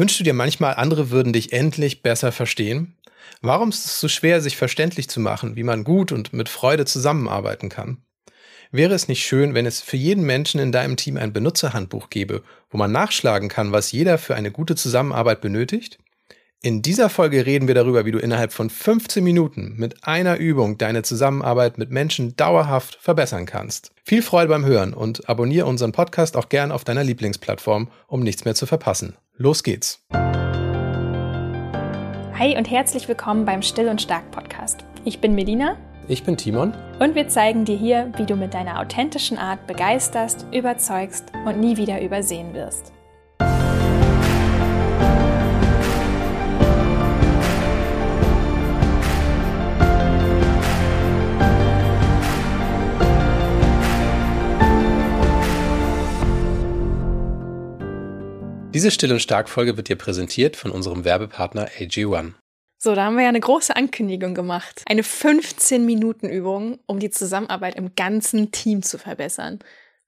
Wünschst du dir manchmal, andere würden dich endlich besser verstehen? Warum ist es so schwer, sich verständlich zu machen, wie man gut und mit Freude zusammenarbeiten kann? Wäre es nicht schön, wenn es für jeden Menschen in deinem Team ein Benutzerhandbuch gäbe, wo man nachschlagen kann, was jeder für eine gute Zusammenarbeit benötigt? In dieser Folge reden wir darüber, wie du innerhalb von 15 Minuten mit einer Übung deine Zusammenarbeit mit Menschen dauerhaft verbessern kannst. Viel Freude beim Hören und abonniere unseren Podcast auch gern auf deiner Lieblingsplattform, um nichts mehr zu verpassen. Los geht's! Hi und herzlich willkommen beim Still und Stark Podcast. Ich bin Melina. Ich bin Timon. Und wir zeigen dir hier, wie du mit deiner authentischen Art begeisterst, überzeugst und nie wieder übersehen wirst. Diese Still- und Stark-Folge wird dir präsentiert von unserem Werbepartner AG1. So, da haben wir ja eine große Ankündigung gemacht. Eine 15-Minuten-Übung, um die Zusammenarbeit im ganzen Team zu verbessern.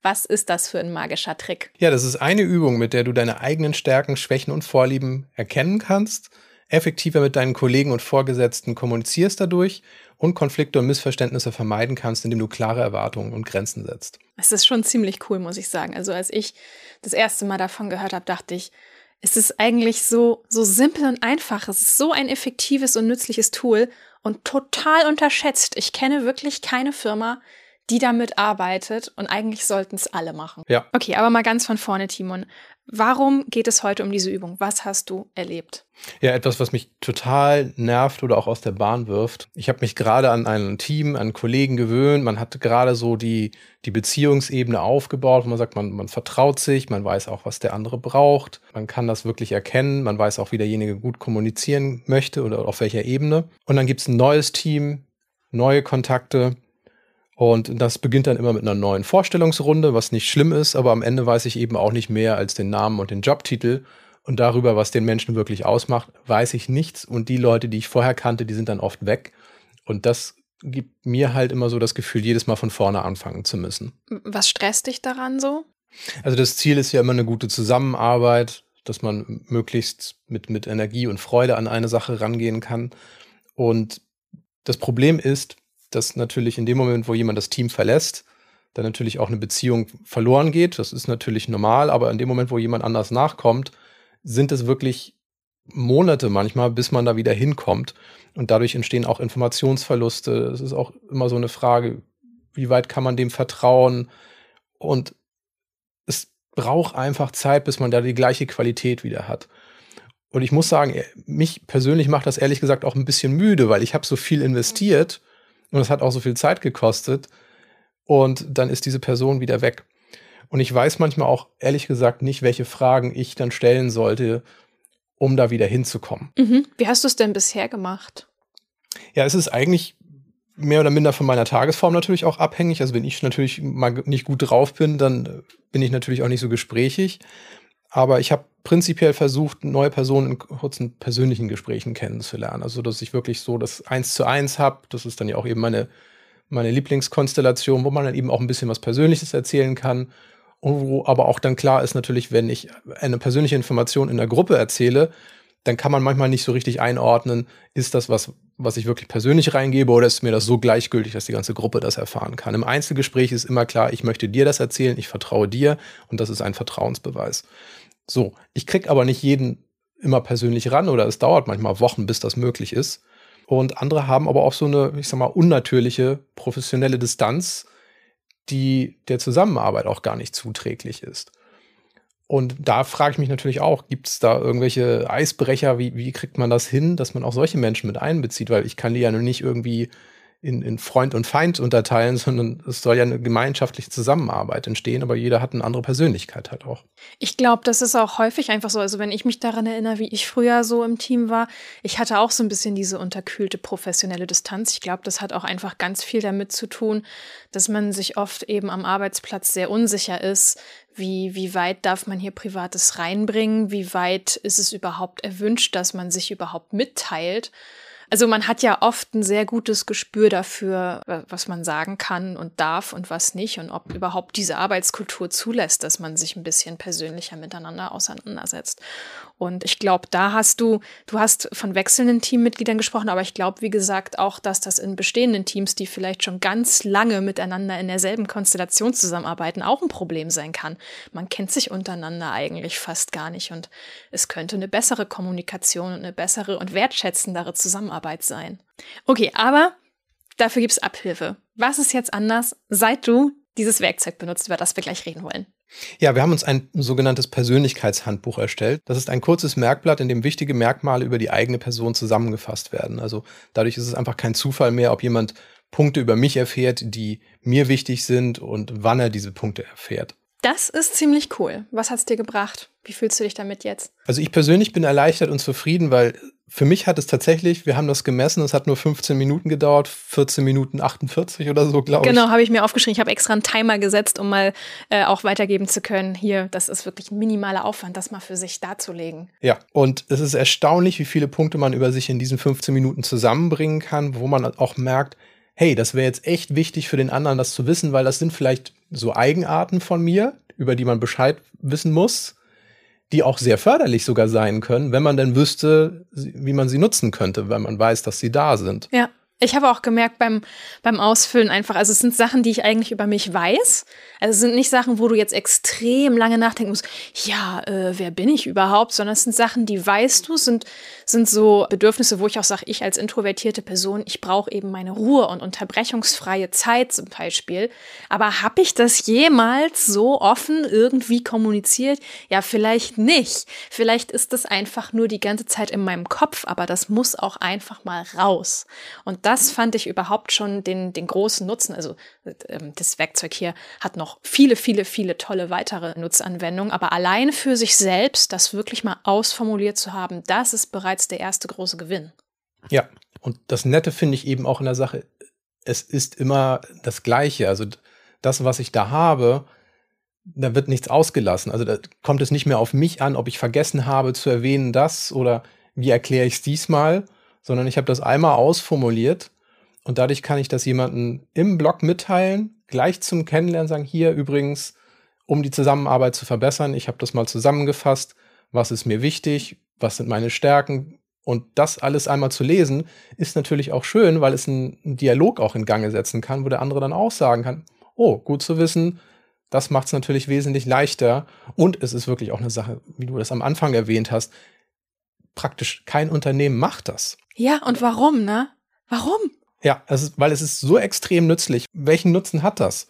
Was ist das für ein magischer Trick? Ja, das ist eine Übung, mit der du deine eigenen Stärken, Schwächen und Vorlieben erkennen kannst, effektiver mit deinen Kollegen und Vorgesetzten kommunizierst dadurch und Konflikte und Missverständnisse vermeiden kannst, indem du klare Erwartungen und Grenzen setzt. Es ist schon ziemlich cool, muss ich sagen. Also als ich das erste Mal davon gehört habe, dachte ich, es ist eigentlich so, so simpel und einfach. Es ist so ein effektives und nützliches Tool und total unterschätzt. Ich kenne wirklich keine Firma, die damit arbeitet und eigentlich sollten es alle machen. Ja. Okay, aber mal ganz von vorne, Timon. Warum geht es heute um diese Übung? Was hast du erlebt? Ja, etwas, was mich total nervt oder auch aus der Bahn wirft. Ich habe mich gerade an ein Team, an Kollegen gewöhnt. Man hat gerade so die, die Beziehungsebene aufgebaut, wo man sagt, man, man vertraut sich, man weiß auch, was der andere braucht. Man kann das wirklich erkennen. Man weiß auch, wie derjenige gut kommunizieren möchte oder auf welcher Ebene. Und dann gibt es ein neues Team, neue Kontakte. Und das beginnt dann immer mit einer neuen Vorstellungsrunde, was nicht schlimm ist, aber am Ende weiß ich eben auch nicht mehr als den Namen und den Jobtitel. Und darüber, was den Menschen wirklich ausmacht, weiß ich nichts. Und die Leute, die ich vorher kannte, die sind dann oft weg. Und das gibt mir halt immer so das Gefühl, jedes Mal von vorne anfangen zu müssen. Was stresst dich daran so? Also das Ziel ist ja immer eine gute Zusammenarbeit, dass man möglichst mit, mit Energie und Freude an eine Sache rangehen kann. Und das Problem ist, dass natürlich in dem Moment, wo jemand das Team verlässt, dann natürlich auch eine Beziehung verloren geht. Das ist natürlich normal, aber in dem Moment, wo jemand anders nachkommt, sind es wirklich Monate manchmal, bis man da wieder hinkommt. Und dadurch entstehen auch Informationsverluste. Es ist auch immer so eine Frage, wie weit kann man dem vertrauen? Und es braucht einfach Zeit, bis man da die gleiche Qualität wieder hat. Und ich muss sagen, mich persönlich macht das ehrlich gesagt auch ein bisschen müde, weil ich habe so viel investiert und es hat auch so viel Zeit gekostet und dann ist diese Person wieder weg. Und ich weiß manchmal auch ehrlich gesagt nicht, welche Fragen ich dann stellen sollte, um da wieder hinzukommen. Mhm. Wie hast du es denn bisher gemacht? Ja, es ist eigentlich mehr oder minder von meiner Tagesform natürlich auch abhängig. Also wenn ich natürlich mal nicht gut drauf bin, dann bin ich natürlich auch nicht so gesprächig. Aber ich habe prinzipiell versucht, neue Personen in kurzen persönlichen Gesprächen kennenzulernen. Also dass ich wirklich so das Eins zu eins habe. Das ist dann ja auch eben meine, meine Lieblingskonstellation, wo man dann eben auch ein bisschen was Persönliches erzählen kann wo aber auch dann klar ist natürlich, wenn ich eine persönliche Information in der Gruppe erzähle, dann kann man manchmal nicht so richtig einordnen, ist das was, was ich wirklich persönlich reingebe oder ist mir das so gleichgültig, dass die ganze Gruppe das erfahren kann. Im Einzelgespräch ist immer klar, ich möchte dir das erzählen, ich vertraue dir und das ist ein Vertrauensbeweis. So, ich krieg aber nicht jeden immer persönlich ran oder es dauert manchmal Wochen, bis das möglich ist. Und andere haben aber auch so eine, ich sag mal, unnatürliche professionelle Distanz, die der Zusammenarbeit auch gar nicht zuträglich ist. Und da frage ich mich natürlich auch, gibt es da irgendwelche Eisbrecher, wie, wie kriegt man das hin, dass man auch solche Menschen mit einbezieht? Weil ich kann die ja nur nicht irgendwie in, in Freund und Feind unterteilen, sondern es soll ja eine gemeinschaftliche Zusammenarbeit entstehen, aber jeder hat eine andere Persönlichkeit halt auch. Ich glaube, das ist auch häufig einfach so. Also wenn ich mich daran erinnere, wie ich früher so im Team war, ich hatte auch so ein bisschen diese unterkühlte professionelle Distanz. Ich glaube, das hat auch einfach ganz viel damit zu tun, dass man sich oft eben am Arbeitsplatz sehr unsicher ist. Wie, wie weit darf man hier Privates reinbringen? Wie weit ist es überhaupt erwünscht, dass man sich überhaupt mitteilt? Also man hat ja oft ein sehr gutes Gespür dafür, was man sagen kann und darf und was nicht und ob überhaupt diese Arbeitskultur zulässt, dass man sich ein bisschen persönlicher miteinander auseinandersetzt. Und ich glaube, da hast du, du hast von wechselnden Teammitgliedern gesprochen, aber ich glaube, wie gesagt, auch, dass das in bestehenden Teams, die vielleicht schon ganz lange miteinander in derselben Konstellation zusammenarbeiten, auch ein Problem sein kann. Man kennt sich untereinander eigentlich fast gar nicht und es könnte eine bessere Kommunikation und eine bessere und wertschätzendere Zusammenarbeit sein. Okay, aber dafür gibt es Abhilfe. Was ist jetzt anders, seit du dieses Werkzeug benutzt, über das wir gleich reden wollen? Ja, wir haben uns ein sogenanntes Persönlichkeitshandbuch erstellt. Das ist ein kurzes Merkblatt, in dem wichtige Merkmale über die eigene Person zusammengefasst werden. Also dadurch ist es einfach kein Zufall mehr, ob jemand Punkte über mich erfährt, die mir wichtig sind und wann er diese Punkte erfährt. Das ist ziemlich cool. Was hat es dir gebracht? Wie fühlst du dich damit jetzt? Also ich persönlich bin erleichtert und zufrieden, weil für mich hat es tatsächlich, wir haben das gemessen, es hat nur 15 Minuten gedauert, 14 Minuten 48 oder so, glaube ich. Genau, habe ich mir aufgeschrieben. Ich habe extra einen Timer gesetzt, um mal äh, auch weitergeben zu können. Hier, das ist wirklich ein minimaler Aufwand, das mal für sich darzulegen. Ja, und es ist erstaunlich, wie viele Punkte man über sich in diesen 15 Minuten zusammenbringen kann, wo man auch merkt, hey, das wäre jetzt echt wichtig für den anderen, das zu wissen, weil das sind vielleicht so Eigenarten von mir, über die man Bescheid wissen muss, die auch sehr förderlich sogar sein können, wenn man denn wüsste, wie man sie nutzen könnte, wenn man weiß, dass sie da sind. Ja. Ich habe auch gemerkt beim, beim Ausfüllen einfach, also es sind Sachen, die ich eigentlich über mich weiß. Also es sind nicht Sachen, wo du jetzt extrem lange nachdenken musst, ja, äh, wer bin ich überhaupt, sondern es sind Sachen, die weißt du, sind, sind so Bedürfnisse, wo ich auch sage, ich als introvertierte Person, ich brauche eben meine Ruhe und unterbrechungsfreie Zeit zum Beispiel. Aber habe ich das jemals so offen irgendwie kommuniziert? Ja, vielleicht nicht. Vielleicht ist das einfach nur die ganze Zeit in meinem Kopf, aber das muss auch einfach mal raus. Und das fand ich überhaupt schon den, den großen Nutzen. Also ähm, das Werkzeug hier hat noch viele, viele, viele tolle weitere Nutzanwendungen. Aber allein für sich selbst, das wirklich mal ausformuliert zu haben, das ist bereits der erste große Gewinn. Ja, und das Nette finde ich eben auch in der Sache, es ist immer das Gleiche. Also das, was ich da habe, da wird nichts ausgelassen. Also da kommt es nicht mehr auf mich an, ob ich vergessen habe zu erwähnen das oder wie erkläre ich es diesmal, sondern ich habe das einmal ausformuliert und dadurch kann ich das jemandem im Blog mitteilen, gleich zum Kennenlernen sagen, hier übrigens, um die Zusammenarbeit zu verbessern, ich habe das mal zusammengefasst, was ist mir wichtig, was sind meine Stärken und das alles einmal zu lesen, ist natürlich auch schön, weil es einen, Dialog auch in Gange setzen kann, wo der andere dann auch sagen kann, oh, gut zu wissen, das macht es natürlich wesentlich leichter und es ist wirklich auch eine Sache, wie du das am Anfang erwähnt hast, praktisch kein Unternehmen macht das. Ja, und warum, ne? Warum? Ja, ist, weil es ist so extrem nützlich. Welchen Nutzen hat das?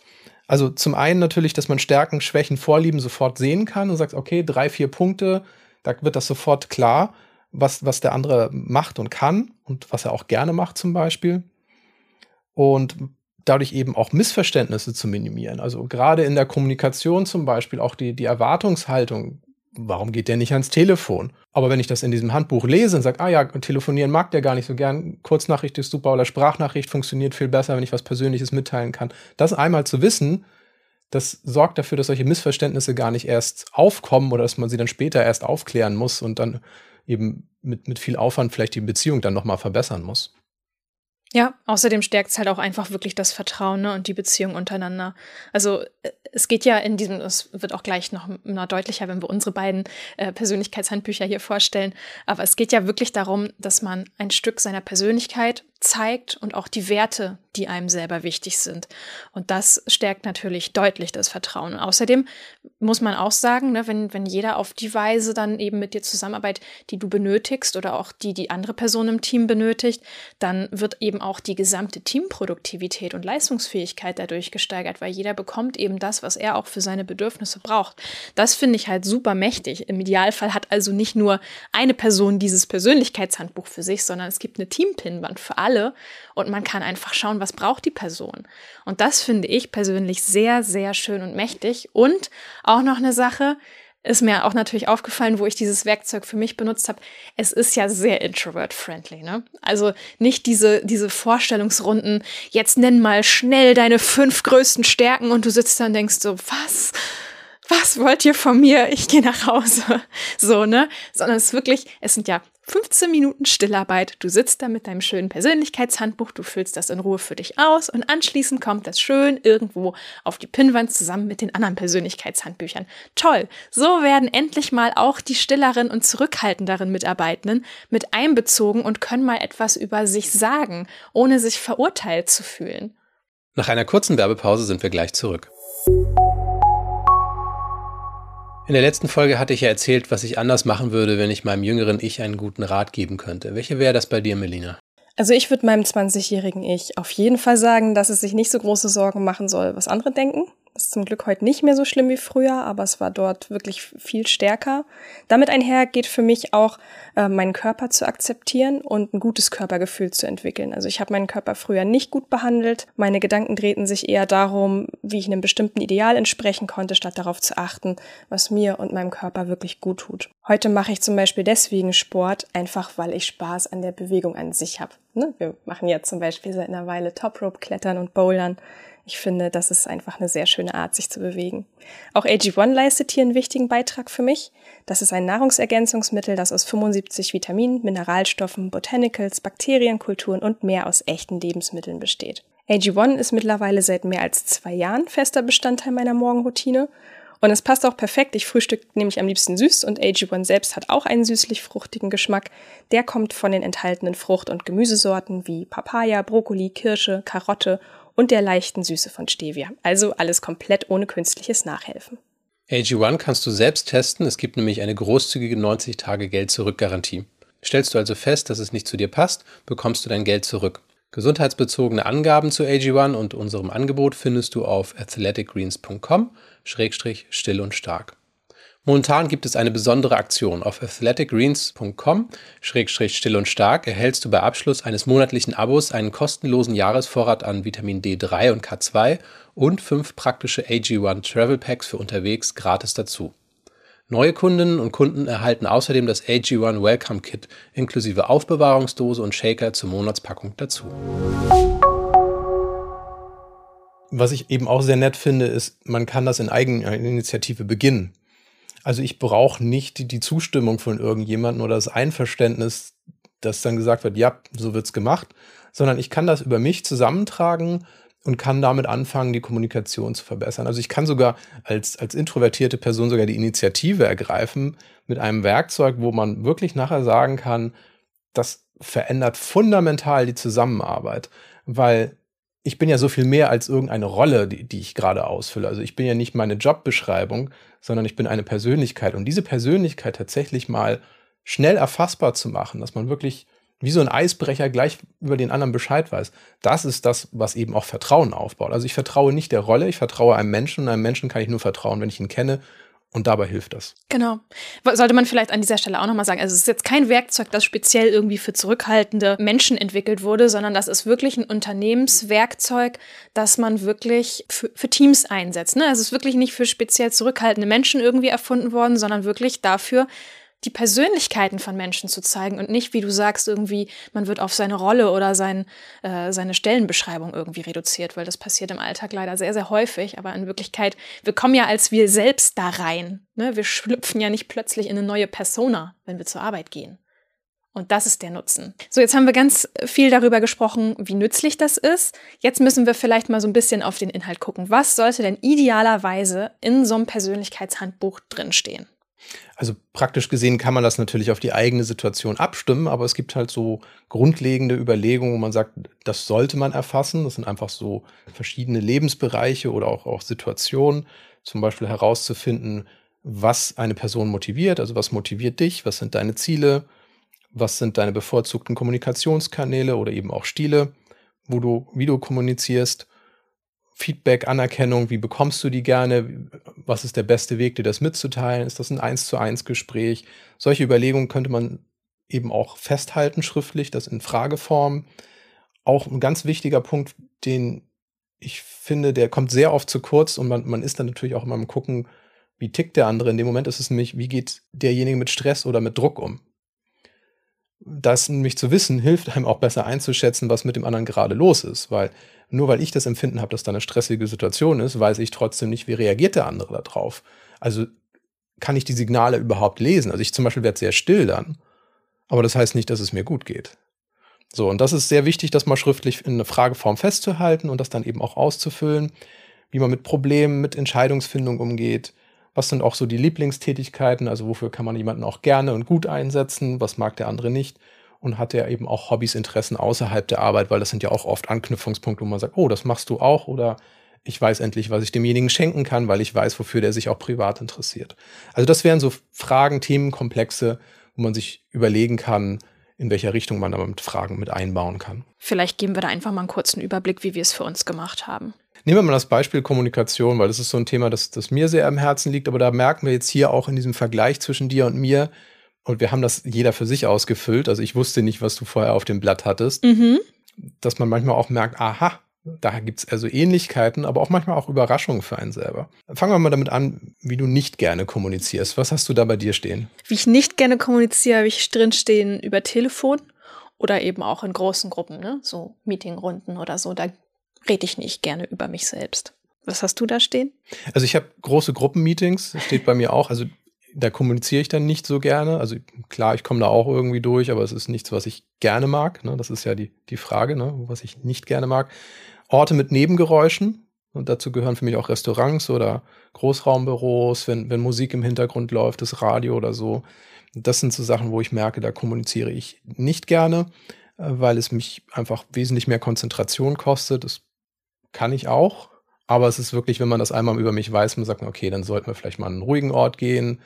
Also zum einen natürlich, dass man Stärken, Schwächen, Vorlieben sofort sehen kann und sagt, okay, drei, vier Punkte, da wird das sofort klar, was, was der andere macht und kann und was er auch gerne macht zum Beispiel. Und dadurch eben auch Missverständnisse zu minimieren. Also gerade in der Kommunikation zum Beispiel auch die, die Erwartungshaltung warum geht der nicht ans Telefon? Aber wenn ich das in diesem Handbuch lese und sage, ah ja, telefonieren mag der gar nicht so gern, Kurznachricht ist super oder Sprachnachricht funktioniert viel besser, wenn ich was Persönliches mitteilen kann. Das einmal zu wissen, das sorgt dafür, dass solche Missverständnisse gar nicht erst aufkommen oder dass man sie dann später erst aufklären muss und dann eben mit, mit viel Aufwand vielleicht die Beziehung dann nochmal verbessern muss. Ja, außerdem stärkt es halt auch einfach wirklich das Vertrauen ne, und die Beziehung untereinander. Also äh, es geht ja in diesem, es wird auch gleich noch, noch deutlicher, wenn wir unsere beiden äh, Persönlichkeitshandbücher hier vorstellen, aber es geht ja wirklich darum, dass man ein Stück seiner Persönlichkeit zeigt und auch die Werte, die einem selber wichtig sind. Und das stärkt natürlich deutlich das Vertrauen. Außerdem muss man auch sagen, ne, wenn, wenn jeder auf die Weise dann eben mit dir zusammenarbeitet, die du benötigst oder auch die die andere Person im Team benötigt, dann wird eben auch die gesamte Teamproduktivität und Leistungsfähigkeit dadurch gesteigert, weil jeder bekommt eben das, was er auch für seine Bedürfnisse braucht. Das finde ich halt super mächtig. Im Idealfall hat also nicht nur eine Person dieses Persönlichkeitshandbuch für sich, sondern es gibt eine Teampinwand für alle und man kann einfach schauen, was braucht die Person. Und das finde ich persönlich sehr, sehr schön und mächtig. Und auch noch eine Sache, ist mir auch natürlich aufgefallen, wo ich dieses Werkzeug für mich benutzt habe. Es ist ja sehr introvert-friendly, ne? Also nicht diese, diese Vorstellungsrunden, jetzt nenn mal schnell deine fünf größten Stärken und du sitzt da und denkst so, was? was wollt ihr von mir? Ich gehe nach Hause. So, ne? Sondern es ist wirklich, es sind ja 15 Minuten Stillarbeit. Du sitzt da mit deinem schönen Persönlichkeitshandbuch, du füllst das in Ruhe für dich aus und anschließend kommt das schön irgendwo auf die Pinnwand zusammen mit den anderen Persönlichkeitshandbüchern. Toll! So werden endlich mal auch die stilleren und zurückhaltenderen Mitarbeitenden mit einbezogen und können mal etwas über sich sagen, ohne sich verurteilt zu fühlen. Nach einer kurzen Werbepause sind wir gleich zurück. In der letzten Folge hatte ich ja erzählt, was ich anders machen würde, wenn ich meinem jüngeren Ich einen guten Rat geben könnte. Welche wäre das bei dir, Melina? Also ich würde meinem 20-jährigen Ich auf jeden Fall sagen, dass es sich nicht so große Sorgen machen soll, was andere denken. Ist zum Glück heute nicht mehr so schlimm wie früher, aber es war dort wirklich viel stärker. Damit einher geht für mich auch, äh, meinen Körper zu akzeptieren und ein gutes Körpergefühl zu entwickeln. Also ich habe meinen Körper früher nicht gut behandelt. Meine Gedanken drehten sich eher darum, wie ich einem bestimmten Ideal entsprechen konnte, statt darauf zu achten, was mir und meinem Körper wirklich gut tut. Heute mache ich zum Beispiel deswegen Sport, einfach weil ich Spaß an der Bewegung an sich habe. Ne? Wir machen jetzt zum Beispiel seit einer Weile Top-Rope-Klettern und Bouldern. Ich finde, das ist einfach eine sehr schöne Art, sich zu bewegen. Auch AG1 leistet hier einen wichtigen Beitrag für mich. Das ist ein Nahrungsergänzungsmittel, das aus 75 Vitaminen, Mineralstoffen, Botanicals, Bakterienkulturen und mehr aus echten Lebensmitteln besteht. AG1 ist mittlerweile seit mehr als zwei Jahren fester Bestandteil meiner Morgenroutine und es passt auch perfekt. Ich frühstücke nämlich am liebsten süß und AG1 selbst hat auch einen süßlich-fruchtigen Geschmack. Der kommt von den enthaltenen Frucht- und Gemüsesorten wie Papaya, Brokkoli, Kirsche, Karotte und der leichten Süße von Stevia. Also alles komplett ohne künstliches Nachhelfen. AG1 kannst du selbst testen. Es gibt nämlich eine großzügige 90-Tage-Geld-Zurück-Garantie. Stellst du also fest, dass es nicht zu dir passt, bekommst du dein Geld zurück. Gesundheitsbezogene Angaben zu AG1 und unserem Angebot findest du auf athleticgreens.com-still und stark. Momentan gibt es eine besondere Aktion. Auf athleticgreens.com-still und stark erhältst du bei Abschluss eines monatlichen Abos einen kostenlosen Jahresvorrat an Vitamin D3 und K2 und fünf praktische AG1 Travel Packs für unterwegs gratis dazu. Neue Kundinnen und Kunden erhalten außerdem das AG1 Welcome Kit inklusive Aufbewahrungsdose und Shaker zur Monatspackung dazu. Was ich eben auch sehr nett finde, ist, man kann das in Eigeninitiative beginnen. Also ich brauche nicht die, Zustimmung von irgendjemandem oder das Einverständnis, dass dann gesagt wird, ja, so wird's gemacht, sondern ich kann das über mich zusammentragen und kann damit anfangen, die Kommunikation zu verbessern. Also ich kann sogar als, als introvertierte Person sogar die Initiative ergreifen mit einem Werkzeug, wo man wirklich nachher sagen kann, das verändert fundamental die Zusammenarbeit, weil ich bin ja so viel mehr als irgendeine Rolle, die, die ich gerade ausfülle. Also ich bin ja nicht meine Jobbeschreibung, sondern ich bin eine Persönlichkeit. Und diese Persönlichkeit tatsächlich mal schnell erfassbar zu machen, dass man wirklich wie so ein Eisbrecher gleich über den anderen Bescheid weiß. Das ist das, was eben auch Vertrauen aufbaut. Also ich vertraue nicht der Rolle, ich vertraue einem Menschen und einem Menschen kann ich nur vertrauen, wenn ich ihn kenne und dabei hilft das. Genau. Sollte man vielleicht an dieser Stelle auch nochmal sagen, also es ist jetzt kein Werkzeug, das speziell irgendwie für zurückhaltende Menschen entwickelt wurde, sondern das ist wirklich ein Unternehmenswerkzeug, das man wirklich für, für Teams einsetzt. Ne? Also es ist wirklich nicht für speziell zurückhaltende Menschen irgendwie erfunden worden, sondern wirklich dafür, die Persönlichkeiten von Menschen zu zeigen und nicht, wie du sagst, irgendwie, man wird auf seine Rolle oder sein, äh, seine Stellenbeschreibung irgendwie reduziert, weil das passiert im Alltag leider sehr, sehr häufig. Aber in Wirklichkeit, wir kommen ja als wir selbst da rein. Ne? Wir schlüpfen ja nicht plötzlich in eine neue Persona, wenn wir zur Arbeit gehen. Und das ist der Nutzen. So, jetzt haben wir ganz viel darüber gesprochen, wie nützlich das ist. Jetzt müssen wir vielleicht mal so ein bisschen auf den Inhalt gucken. Was sollte denn idealerweise in so einem Persönlichkeitshandbuch drinstehen? Also praktisch gesehen kann man das natürlich auf die eigene Situation abstimmen, aber es gibt halt so grundlegende Überlegungen, wo man sagt, das sollte man erfassen. Das sind einfach so verschiedene Lebensbereiche oder auch, auch Situationen, zum Beispiel herauszufinden, was eine Person motiviert, also was motiviert dich, was sind deine Ziele, was sind deine bevorzugten Kommunikationskanäle oder eben auch Stile, wo du, wie du kommunizierst? Feedback, Anerkennung, wie bekommst du die gerne? Was ist der beste Weg, dir das mitzuteilen? Ist das ein eins zu eins Gespräch? Solche Überlegungen könnte man eben auch festhalten schriftlich, das in Frageform. Auch ein ganz wichtiger Punkt, den ich finde, der kommt sehr oft zu kurz und man, man ist dann natürlich auch immer am gucken, wie tickt der andere. In dem Moment ist es nämlich, wie geht derjenige mit Stress oder mit Druck um? Das nämlich zu wissen, hilft einem auch besser einzuschätzen, was mit dem anderen gerade los ist, weil nur weil ich das Empfinden habe, dass da eine stressige Situation ist, weiß ich trotzdem nicht, wie reagiert der andere darauf. Also kann ich die Signale überhaupt lesen? Also ich zum Beispiel werde sehr still dann aber das heißt nicht, dass es mir gut geht. So, und das ist sehr wichtig, das mal schriftlich in eine Frageform festzuhalten und das dann eben auch auszufüllen, wie man mit Problemen, mit Entscheidungsfindung umgeht. Was sind auch so die Lieblingstätigkeiten? Also wofür kann man jemanden auch gerne und gut einsetzen? Was mag der andere nicht? Und hat er eben auch Hobbys, Interessen außerhalb der Arbeit? Weil das sind ja auch oft Anknüpfungspunkte, wo man sagt, oh, das machst du auch oder ich weiß endlich, was ich demjenigen schenken kann, weil ich weiß, wofür der sich auch privat interessiert. Also das wären so Fragen, Themenkomplexe, wo man sich überlegen kann, in welcher Richtung man damit Fragen mit einbauen kann. Vielleicht geben wir da einfach mal einen kurzen Überblick, wie wir es für uns gemacht haben. Nehmen wir mal das Beispiel Kommunikation, weil das ist so ein Thema, das, das mir sehr am Herzen liegt, aber da merken wir jetzt hier auch in diesem Vergleich zwischen dir und mir, und wir haben das jeder für sich ausgefüllt, also ich wusste nicht, was du vorher auf dem Blatt hattest, mhm. dass man manchmal auch merkt, aha, da gibt es also Ähnlichkeiten, aber auch manchmal auch Überraschungen für einen selber. Fangen wir mal damit an, wie du nicht gerne kommunizierst. Was hast du da bei dir stehen? Wie ich nicht gerne kommuniziere, habe ich drinstehen über Telefon oder eben auch in großen Gruppen, ne? so Meetingrunden oder so. Da rede ich nicht gerne über mich selbst. Was hast du da stehen? Also ich habe große Gruppenmeetings, steht bei mir auch. Also da kommuniziere ich dann nicht so gerne. Also klar, ich komme da auch irgendwie durch, aber es ist nichts, was ich gerne mag. Ne? Das ist ja die, die Frage, ne? was ich nicht gerne mag. Orte mit Nebengeräuschen. Und dazu gehören für mich auch Restaurants oder Großraumbüros, wenn, wenn Musik im Hintergrund läuft, das Radio oder so. Das sind so Sachen, wo ich merke, da kommuniziere ich nicht gerne, äh, weil es mich einfach wesentlich mehr Konzentration kostet. Das kann ich auch. Aber es ist wirklich, wenn man das einmal über mich weiß, man sagt, okay, dann sollten wir vielleicht mal an einen ruhigen Ort gehen,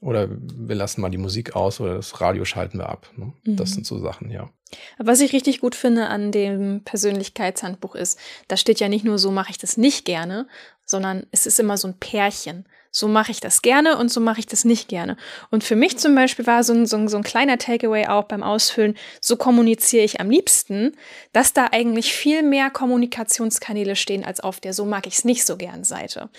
oder wir lassen mal die Musik aus oder das Radio schalten wir ab. Ne? Mhm. Das sind so Sachen, ja. Was ich richtig gut finde an dem Persönlichkeitshandbuch ist, da steht ja nicht nur so mache ich das nicht gerne, sondern es ist immer so ein Pärchen so mache ich das gerne und so mache ich das nicht gerne. Und für mich zum Beispiel war so ein, so ein, so ein kleiner Takeaway auch beim Ausfüllen, so kommuniziere ich am liebsten, dass da eigentlich viel mehr Kommunikationskanäle stehen als auf der so mag ich es nicht so gern Seite.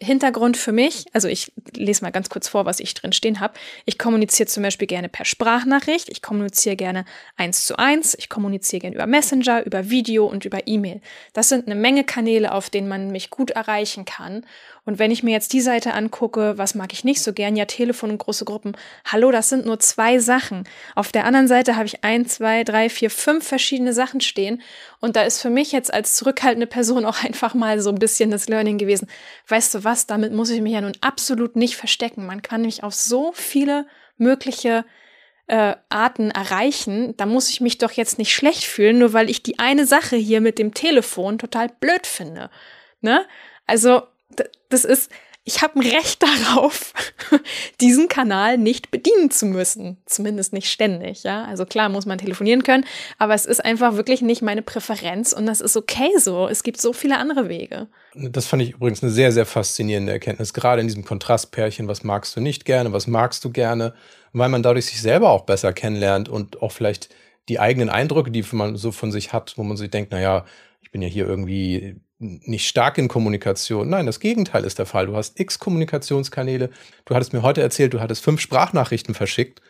Hintergrund für mich, also ich lese mal ganz kurz vor, was ich drin stehen habe. Ich kommuniziere zum Beispiel gerne per Sprachnachricht, ich kommuniziere gerne eins zu eins, ich kommuniziere gerne über Messenger, über Video und über E-Mail. Das sind eine Menge Kanäle, auf denen man mich gut erreichen kann. Und wenn ich mir jetzt die Seite angucke, was mag ich nicht so gern? Ja, Telefon und große Gruppen. Hallo, das sind nur zwei Sachen. Auf der anderen Seite habe ich ein, zwei, drei, vier, fünf verschiedene Sachen stehen. Und da ist für mich jetzt als zurückhaltende Person auch einfach mal so ein bisschen das Learning gewesen. Weißt du was? Damit muss ich mich ja nun absolut nicht verstecken. Man kann mich auf so viele mögliche äh, Arten erreichen, da muss ich mich doch jetzt nicht schlecht fühlen, nur weil ich die eine Sache hier mit dem Telefon total blöd finde. Ne? Also das ist, ich habe ein Recht darauf, diesen Kanal nicht bedienen zu müssen. Zumindest nicht ständig, ja. Also klar muss man telefonieren können, aber es ist einfach wirklich nicht meine Präferenz und das ist okay so. Es gibt so viele andere Wege. Das fand ich übrigens eine sehr, sehr faszinierende Erkenntnis. Gerade in diesem Kontrastpärchen, was magst du nicht gerne, was magst du gerne, weil man dadurch sich selber auch besser kennenlernt und auch vielleicht die eigenen Eindrücke, die man so von sich hat, wo man sich denkt, naja, ich bin ja hier irgendwie nicht stark in Kommunikation. Nein, das Gegenteil ist der Fall. Du hast x Kommunikationskanäle. Du hattest mir heute erzählt, du hattest fünf Sprachnachrichten verschickt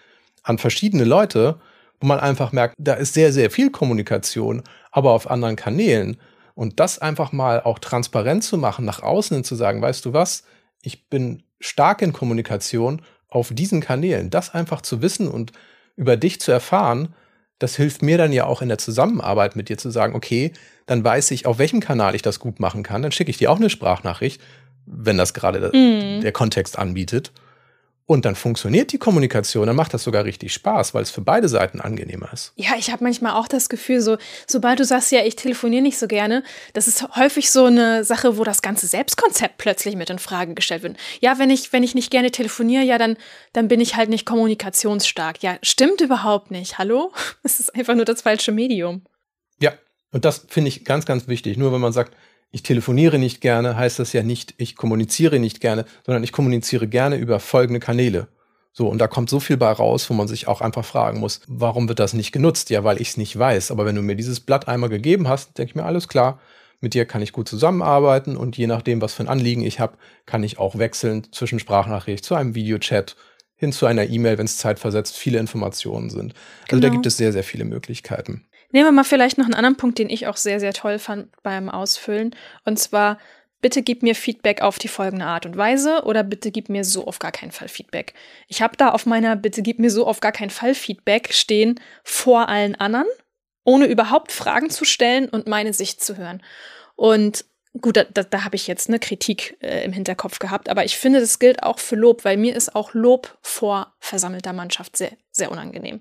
an verschiedene Leute, wo man einfach merkt, da ist sehr, sehr viel Kommunikation, aber auf anderen Kanälen. Und das einfach mal auch transparent zu machen, nach außen hin zu sagen, weißt du was, ich bin stark in Kommunikation auf diesen Kanälen. Das einfach zu wissen und über dich zu erfahren, das hilft mir dann ja auch in der Zusammenarbeit mit dir zu sagen, okay, dann weiß ich, auf welchem Kanal ich das gut machen kann. Dann schicke ich dir auch eine Sprachnachricht, wenn das gerade mm. der Kontext anbietet. Und dann funktioniert die Kommunikation, dann macht das sogar richtig Spaß, weil es für beide Seiten angenehmer ist. Ja, ich habe manchmal auch das Gefühl, so sobald du sagst, ja, ich telefoniere nicht so gerne, das ist häufig so eine Sache, wo das ganze Selbstkonzept plötzlich mit in Frage gestellt wird. Ja, wenn ich wenn ich nicht gerne telefoniere, ja, dann dann bin ich halt nicht kommunikationsstark. Ja, stimmt überhaupt nicht. Hallo? Es ist einfach nur das falsche Medium. Ja, und das finde ich ganz ganz wichtig. Nur wenn man sagt, ich telefoniere nicht gerne, heißt das ja nicht, ich kommuniziere nicht gerne, sondern ich kommuniziere gerne über folgende Kanäle. So, und da kommt so viel bei raus, wo man sich auch einfach fragen muss, warum wird das nicht genutzt? Ja, weil ich es nicht weiß. Aber wenn du mir dieses Blatt einmal gegeben hast, denke ich mir, alles klar, mit dir kann ich gut zusammenarbeiten und je nachdem, was für ein Anliegen ich habe, kann ich auch wechseln zwischen Sprachnachricht zu einem Videochat hin zu einer E-Mail, wenn es zeitversetzt viele Informationen sind. Also genau. da gibt es sehr, sehr viele Möglichkeiten. Nehmen wir mal vielleicht noch einen anderen Punkt, den ich auch sehr, sehr toll fand beim Ausfüllen. Und zwar bitte gib mir Feedback auf die folgende Art und Weise oder bitte gib mir so auf gar keinen Fall Feedback. Ich habe da auf meiner bitte gib mir so auf gar keinen Fall Feedback stehen vor allen anderen, ohne überhaupt Fragen zu stellen und meine Sicht zu hören. Und gut, da, da, da habe ich jetzt eine Kritik äh, im Hinterkopf gehabt, aber ich finde, das gilt auch für Lob, weil mir ist auch Lob vor versammelter Mannschaft sehr, sehr unangenehm.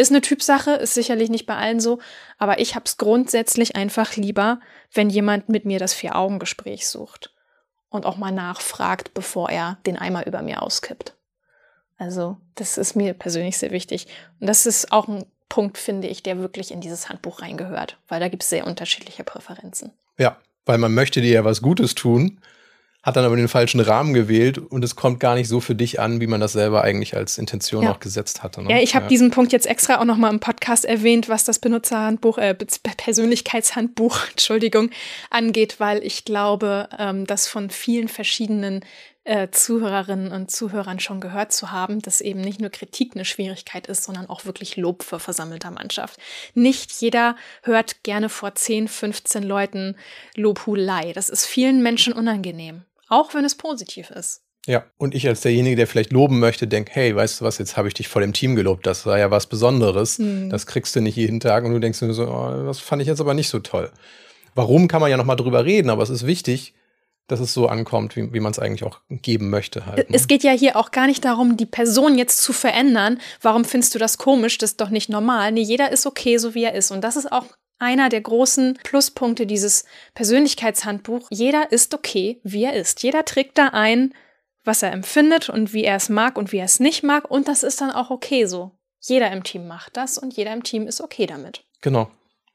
Ist eine Typsache, ist sicherlich nicht bei allen so, aber ich habe es grundsätzlich einfach lieber, wenn jemand mit mir das Vier-Augen-Gespräch sucht und auch mal nachfragt, bevor er den Eimer über mir auskippt. Also, das ist mir persönlich sehr wichtig. Und das ist auch ein Punkt, finde ich, der wirklich in dieses Handbuch reingehört, weil da gibt es sehr unterschiedliche Präferenzen. Ja, weil man möchte dir ja was Gutes tun hat dann aber den falschen Rahmen gewählt und es kommt gar nicht so für dich an, wie man das selber eigentlich als Intention ja. auch gesetzt hatte. Ne? Ja, ich habe ja. diesen Punkt jetzt extra auch nochmal im Podcast erwähnt, was das Benutzerhandbuch, äh, Persönlichkeitshandbuch, Entschuldigung, angeht, weil ich glaube, ähm, das von vielen verschiedenen äh, Zuhörerinnen und Zuhörern schon gehört zu haben, dass eben nicht nur Kritik eine Schwierigkeit ist, sondern auch wirklich Lob für versammelter Mannschaft. Nicht jeder hört gerne vor 10, 15 Leuten Lobhudelei. Das ist vielen Menschen unangenehm auch wenn es positiv ist. Ja, und ich als derjenige, der vielleicht loben möchte, denke, hey, weißt du was, jetzt habe ich dich vor dem Team gelobt, das war ja was Besonderes. Mhm. Das kriegst du nicht jeden Tag und du denkst nur so, oh, das fand ich jetzt aber nicht so toll. Warum kann man ja nochmal drüber reden, aber es ist wichtig, dass es so ankommt, wie, wie man es eigentlich auch geben möchte. Halt, ne? Es geht ja hier auch gar nicht darum, die Person jetzt zu verändern. Warum findest du das komisch? Das ist doch nicht normal. Nee, jeder ist okay, so wie er ist. Und das ist auch einer der großen Pluspunkte dieses Persönlichkeitshandbuch. Jeder ist okay, wie er ist. Jeder trägt da ein, was er empfindet und wie er es mag und wie er es nicht mag. Und das ist dann auch okay so. Jeder im Team macht das und jeder im Team ist okay damit. Genau.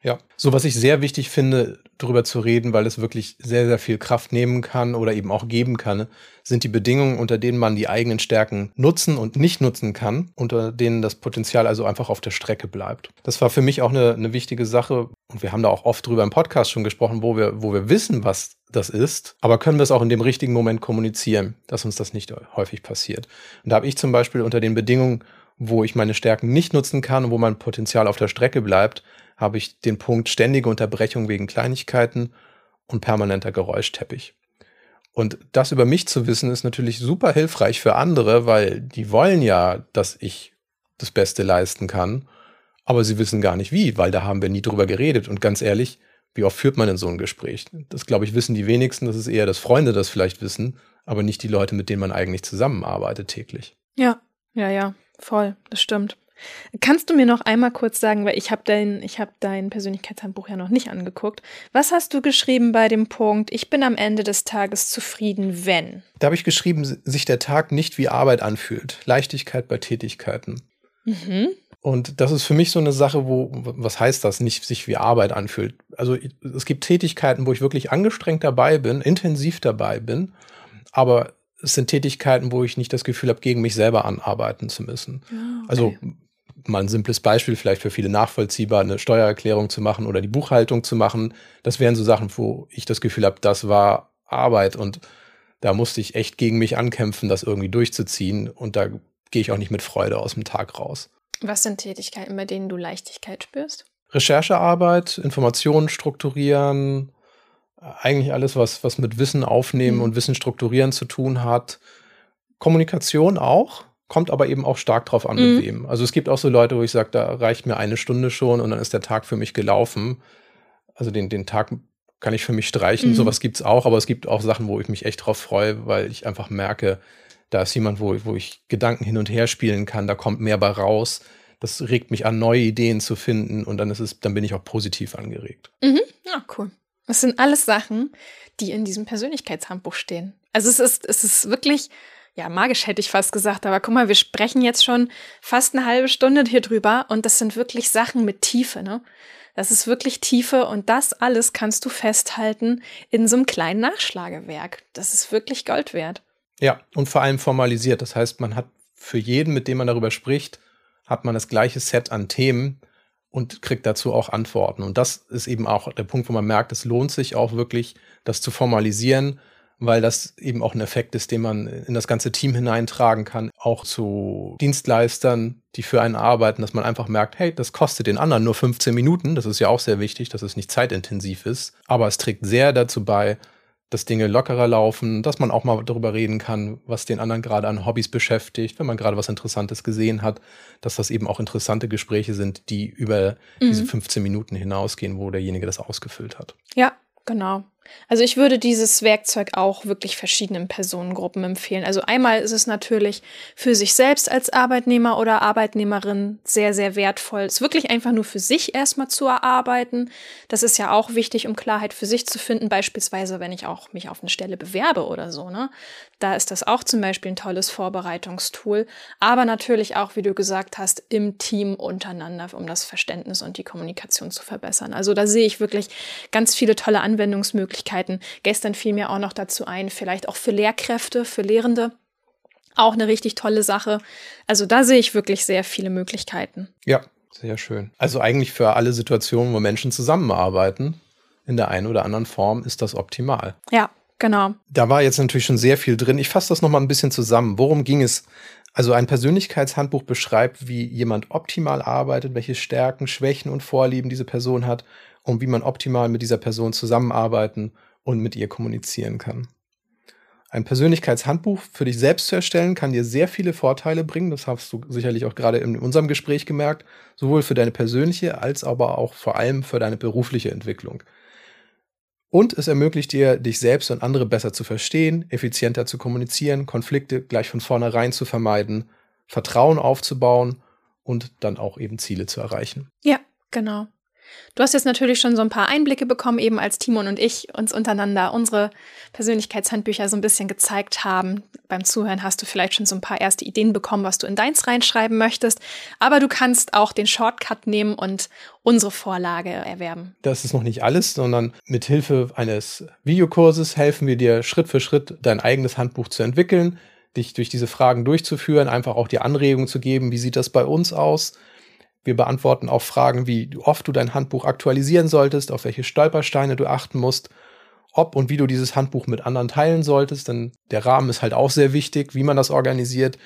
Ja, so was ich sehr wichtig finde, darüber zu reden, weil es wirklich sehr, sehr viel Kraft nehmen kann oder eben auch geben kann, sind die Bedingungen, unter denen man die eigenen Stärken nutzen und nicht nutzen kann, unter denen das Potenzial also einfach auf der Strecke bleibt. Das war für mich auch eine, eine wichtige Sache und wir haben da auch oft drüber im Podcast schon gesprochen, wo wir, wo wir wissen, was das ist, aber können wir es auch in dem richtigen Moment kommunizieren, dass uns das nicht häufig passiert. Und da habe ich zum Beispiel unter den Bedingungen, wo ich meine Stärken nicht nutzen kann und wo mein Potenzial auf der Strecke bleibt, habe ich den Punkt ständige Unterbrechung wegen Kleinigkeiten und permanenter Geräuschteppich. Und das über mich zu wissen, ist natürlich super hilfreich für andere, weil die wollen ja, dass ich das Beste leisten kann, aber sie wissen gar nicht wie, weil da haben wir nie drüber geredet. Und ganz ehrlich, wie oft führt man in so ein Gespräch? Das, glaube ich, wissen die wenigsten. Das ist eher, dass Freunde das vielleicht wissen, aber nicht die Leute, mit denen man eigentlich zusammenarbeitet täglich. Ja, ja, ja, voll, das stimmt. Kannst du mir noch einmal kurz sagen, weil ich habe dein, ich habe dein Persönlichkeitshandbuch ja noch nicht angeguckt. Was hast du geschrieben bei dem Punkt, ich bin am Ende des Tages zufrieden, wenn? Da habe ich geschrieben, sich der Tag nicht wie Arbeit anfühlt. Leichtigkeit bei Tätigkeiten. Mhm. Und das ist für mich so eine Sache, wo, was heißt das, nicht sich wie Arbeit anfühlt? Also es gibt Tätigkeiten, wo ich wirklich angestrengt dabei bin, intensiv dabei bin, aber es sind Tätigkeiten, wo ich nicht das Gefühl habe, gegen mich selber anarbeiten zu müssen. Ah, okay. Also mal ein simples Beispiel, vielleicht für viele nachvollziehbar, eine Steuererklärung zu machen oder die Buchhaltung zu machen. Das wären so Sachen, wo ich das Gefühl habe, das war Arbeit und da musste ich echt gegen mich ankämpfen, das irgendwie durchzuziehen und da gehe ich auch nicht mit Freude aus dem Tag raus. Was sind Tätigkeiten, bei denen du Leichtigkeit spürst? Recherchearbeit, Informationen strukturieren, eigentlich alles, was, was mit Wissen aufnehmen mhm. und Wissen strukturieren zu tun hat. Kommunikation auch, kommt aber eben auch stark drauf an, mhm. mit wem. Also es gibt auch so Leute, wo ich sage, da reicht mir eine Stunde schon und dann ist der Tag für mich gelaufen. Also den, den Tag kann ich für mich streichen. Mhm. Sowas gibt es auch, aber es gibt auch Sachen, wo ich mich echt drauf freue, weil ich einfach merke, da ist jemand, wo, wo ich Gedanken hin und her spielen kann, da kommt mehr bei raus. Das regt mich an, neue Ideen zu finden und dann ist es, dann bin ich auch positiv angeregt. Mhm. Ja, cool. Das sind alles Sachen, die in diesem Persönlichkeitshandbuch stehen. Also es ist, es ist wirklich ja, magisch hätte ich fast gesagt, aber guck mal, wir sprechen jetzt schon fast eine halbe Stunde hier drüber und das sind wirklich Sachen mit Tiefe, ne? Das ist wirklich Tiefe und das alles kannst du festhalten in so einem kleinen Nachschlagewerk. Das ist wirklich Gold wert. Ja, und vor allem formalisiert. Das heißt, man hat für jeden, mit dem man darüber spricht, hat man das gleiche Set an Themen und kriegt dazu auch Antworten. Und das ist eben auch der Punkt, wo man merkt, es lohnt sich auch wirklich, das zu formalisieren weil das eben auch ein Effekt ist, den man in das ganze Team hineintragen kann, auch zu Dienstleistern, die für einen arbeiten, dass man einfach merkt, hey, das kostet den anderen nur 15 Minuten, das ist ja auch sehr wichtig, dass es nicht zeitintensiv ist, aber es trägt sehr dazu bei, dass Dinge lockerer laufen, dass man auch mal darüber reden kann, was den anderen gerade an Hobbys beschäftigt, wenn man gerade was Interessantes gesehen hat, dass das eben auch interessante Gespräche sind, die über mhm. diese 15 Minuten hinausgehen, wo derjenige das ausgefüllt hat. Ja, genau. Also ich würde dieses Werkzeug auch wirklich verschiedenen Personengruppen empfehlen. Also einmal ist es natürlich für sich selbst als Arbeitnehmer oder Arbeitnehmerin sehr, sehr wertvoll, es wirklich einfach nur für sich erstmal zu erarbeiten. Das ist ja auch wichtig, um Klarheit für sich zu finden. Beispielsweise, wenn ich auch mich auf eine Stelle bewerbe oder so, ne? Da ist das auch zum Beispiel ein tolles Vorbereitungstool. Aber natürlich auch, wie du gesagt hast, im Team untereinander, um das Verständnis und die Kommunikation zu verbessern. Also da sehe ich wirklich ganz viele tolle Anwendungsmöglichkeiten Möglichkeiten. Gestern fiel mir auch noch dazu ein, vielleicht auch für Lehrkräfte, für Lehrende. Auch eine richtig tolle Sache. Also da sehe ich wirklich sehr viele Möglichkeiten. Ja, sehr schön. Also eigentlich für alle Situationen, wo Menschen zusammenarbeiten, in der einen oder anderen Form, ist das optimal. Ja, genau. Da war jetzt natürlich schon sehr viel drin. Ich fasse das nochmal ein bisschen zusammen. Worum ging es? Also ein Persönlichkeitshandbuch beschreibt, wie jemand optimal arbeitet, welche Stärken, Schwächen und Vorlieben diese Person hat und wie man optimal mit dieser Person zusammenarbeiten und mit ihr kommunizieren kann. Ein Persönlichkeitshandbuch für dich selbst zu erstellen, kann dir sehr viele Vorteile bringen. Das hast du sicherlich auch gerade in unserem Gespräch gemerkt. Sowohl für deine persönliche als aber auch vor allem für deine berufliche Entwicklung. Und es ermöglicht dir, dich selbst und andere besser zu verstehen, effizienter zu kommunizieren, Konflikte gleich von vornherein zu vermeiden, Vertrauen aufzubauen und dann auch eben Ziele zu erreichen. Ja, genau. Du hast jetzt natürlich schon so ein paar Einblicke bekommen, eben als Timon und ich uns untereinander unsere Persönlichkeitshandbücher so ein bisschen gezeigt haben. Beim Zuhören hast du vielleicht schon so ein paar erste Ideen bekommen, was du in deins reinschreiben möchtest. Aber du kannst auch den Shortcut nehmen und unsere Vorlage erwerben. Das ist noch nicht alles, sondern mit Hilfe eines Videokurses helfen wir dir Schritt für Schritt dein eigenes Handbuch zu entwickeln, dich durch diese Fragen durchzuführen, einfach auch die Anregung zu geben, wie sieht das bei uns aus wir beantworten auch Fragen, wie oft du dein Handbuch aktualisieren solltest, auf welche Stolpersteine du achten musst, ob und wie du dieses Handbuch mit anderen teilen solltest, denn der Rahmen ist halt auch sehr wichtig, wie man das organisiert.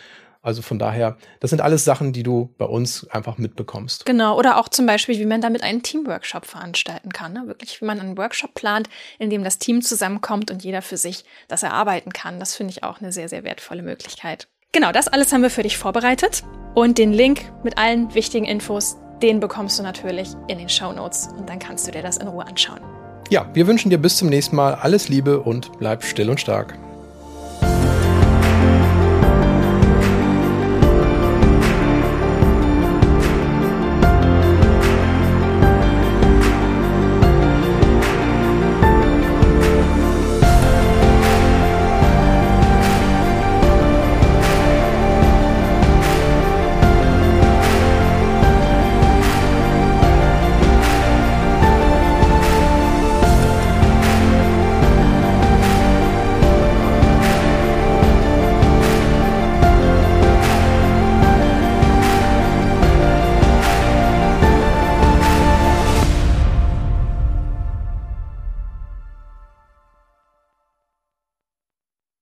Also von daher, das sind alles Sachen, die du bei uns einfach mitbekommst. Genau, oder auch zum Beispiel, wie man damit einen Teamworkshop veranstalten kann. Ne? Wirklich, wie man einen Workshop plant, in dem das Team zusammenkommt und jeder für sich das erarbeiten kann. Das finde ich auch eine sehr, sehr wertvolle Möglichkeit. Genau, das alles haben wir für dich vorbereitet. Und den Link mit allen wichtigen Infos, den bekommst du natürlich in den Show Notes und dann kannst du dir das in Ruhe anschauen. Ja, wir wünschen dir bis zum nächsten Mal alles Liebe und bleib still und stark.